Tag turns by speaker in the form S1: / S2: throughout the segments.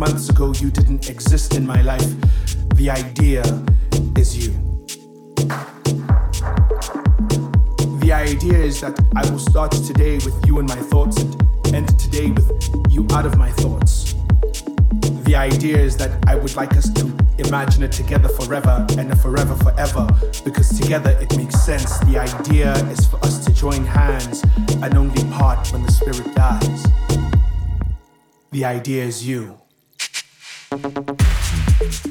S1: months ago you didn't exist in my life. The idea is you. The idea is that I will start today with you in my thoughts and end today with you out of my thoughts. The idea is that I would like us to imagine it together forever and a forever forever because together it makes sense. The idea is for us to join hands and only part when the spirit dies. The idea is you. thank you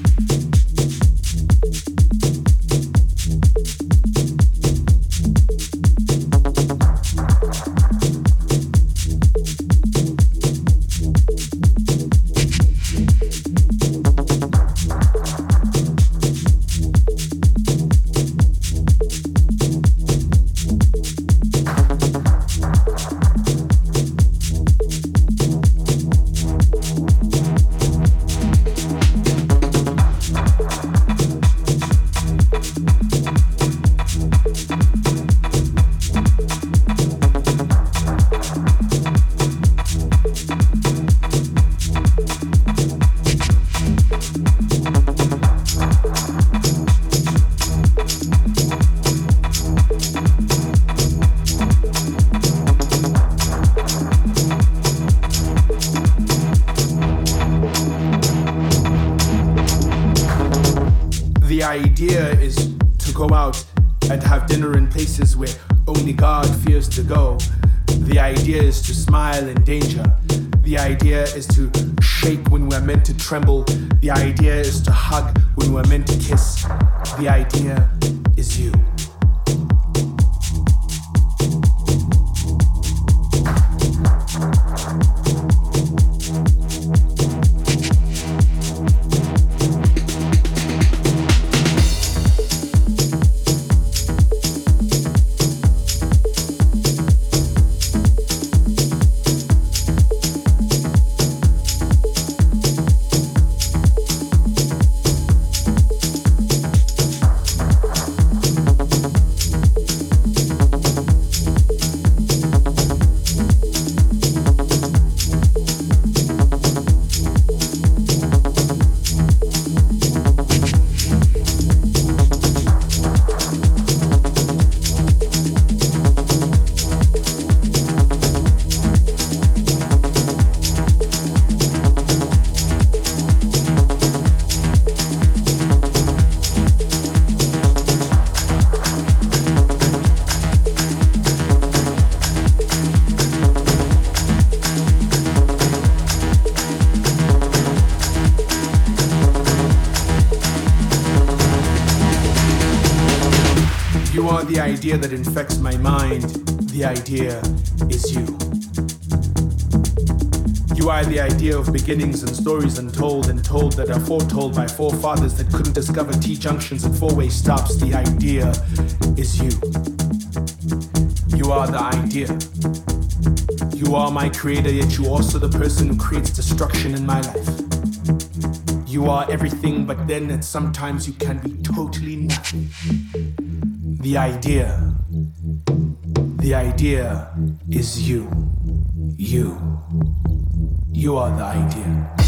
S1: idea that infects my mind, the idea is you. You are the idea of beginnings and stories untold and told that are foretold by forefathers that couldn't discover T junctions and four way stops. The idea is you. You are the idea. You are my creator, yet you also the person who creates destruction in my life. You are everything, but then sometimes you can be totally nothing the idea. The idea is you. You. You are the idea.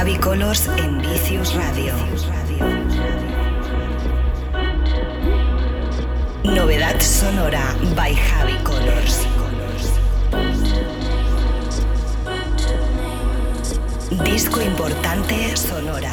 S2: Colors en Vicious Radio. Novedad sonora by Javi Colors. Disco importante sonora.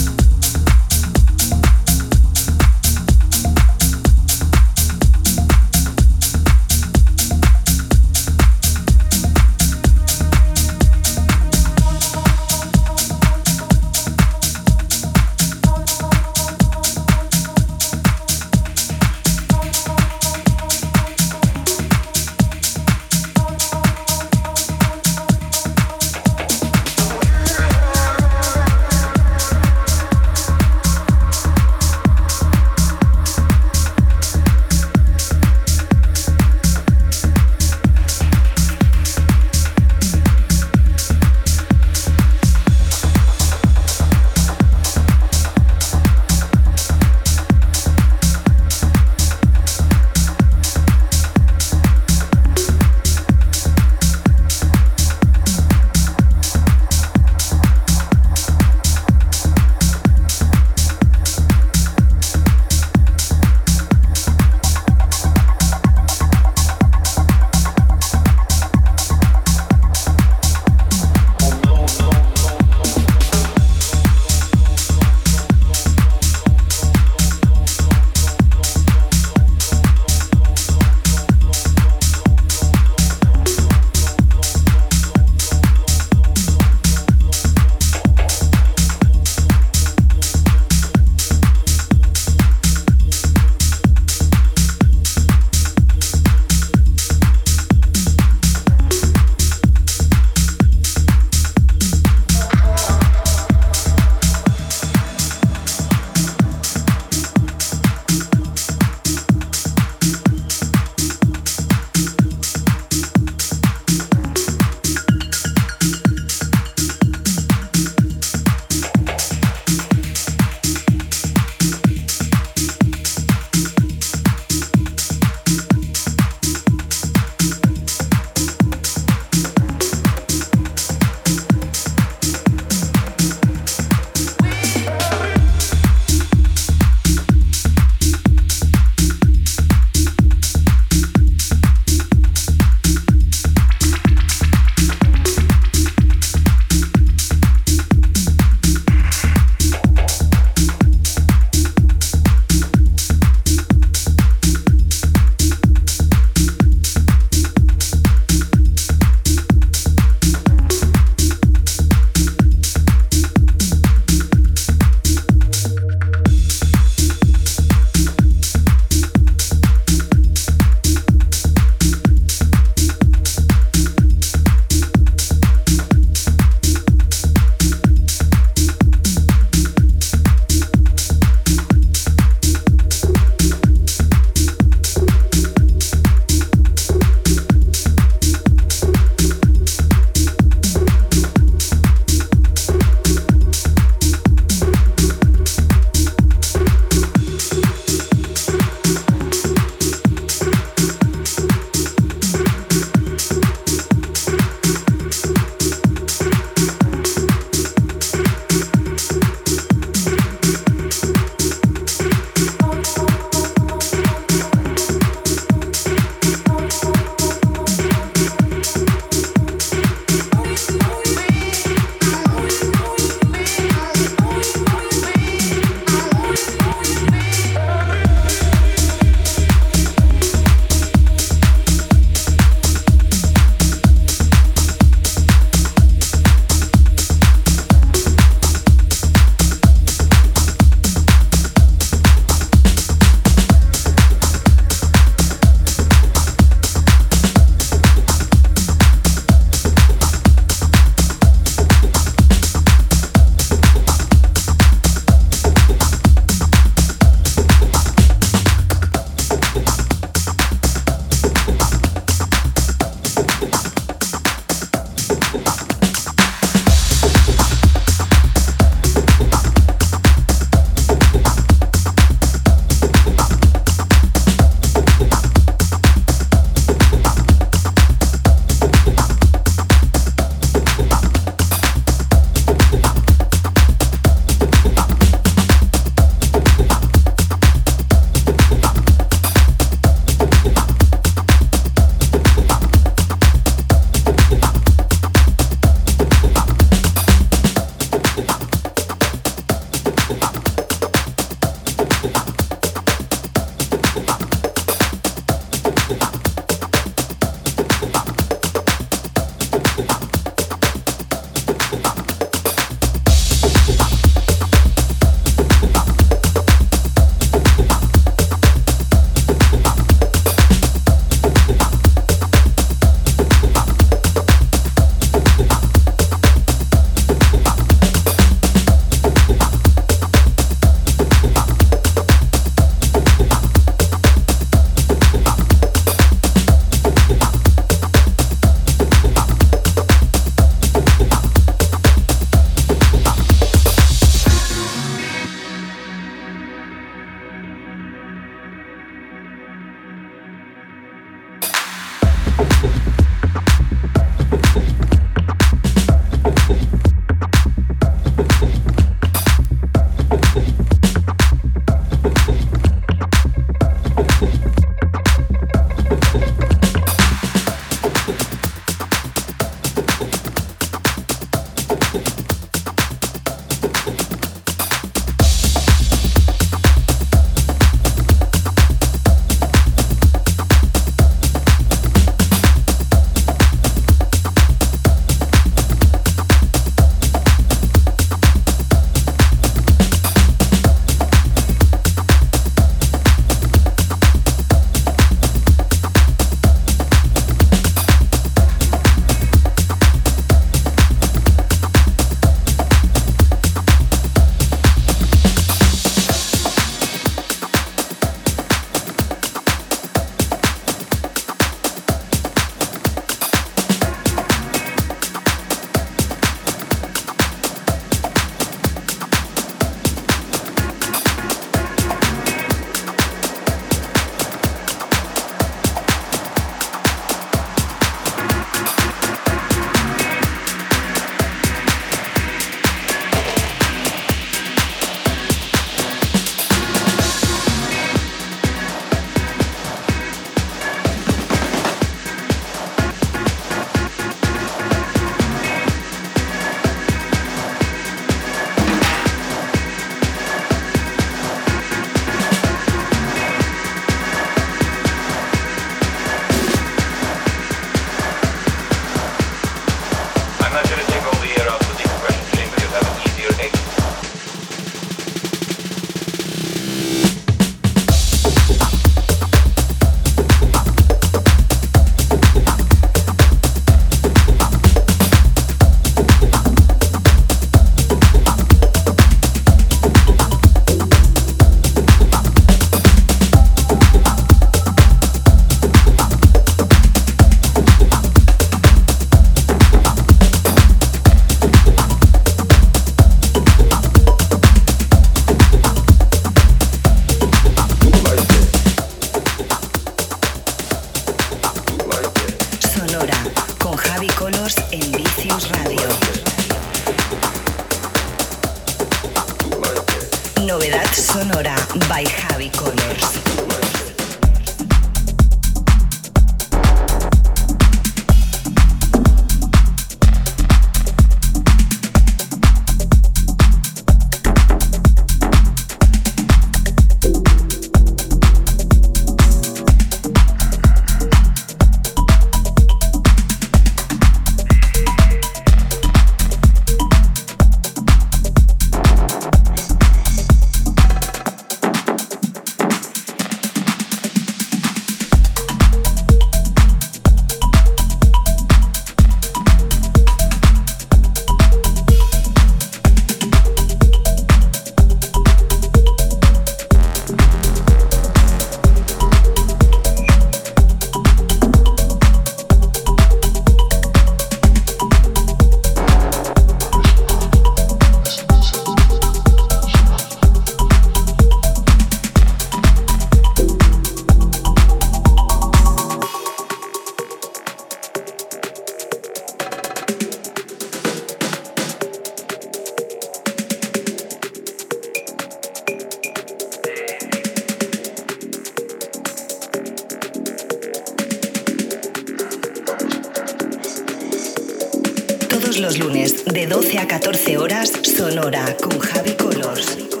S3: Todos los lunes, de 12 a 14 horas, Sonora con Javi Colors.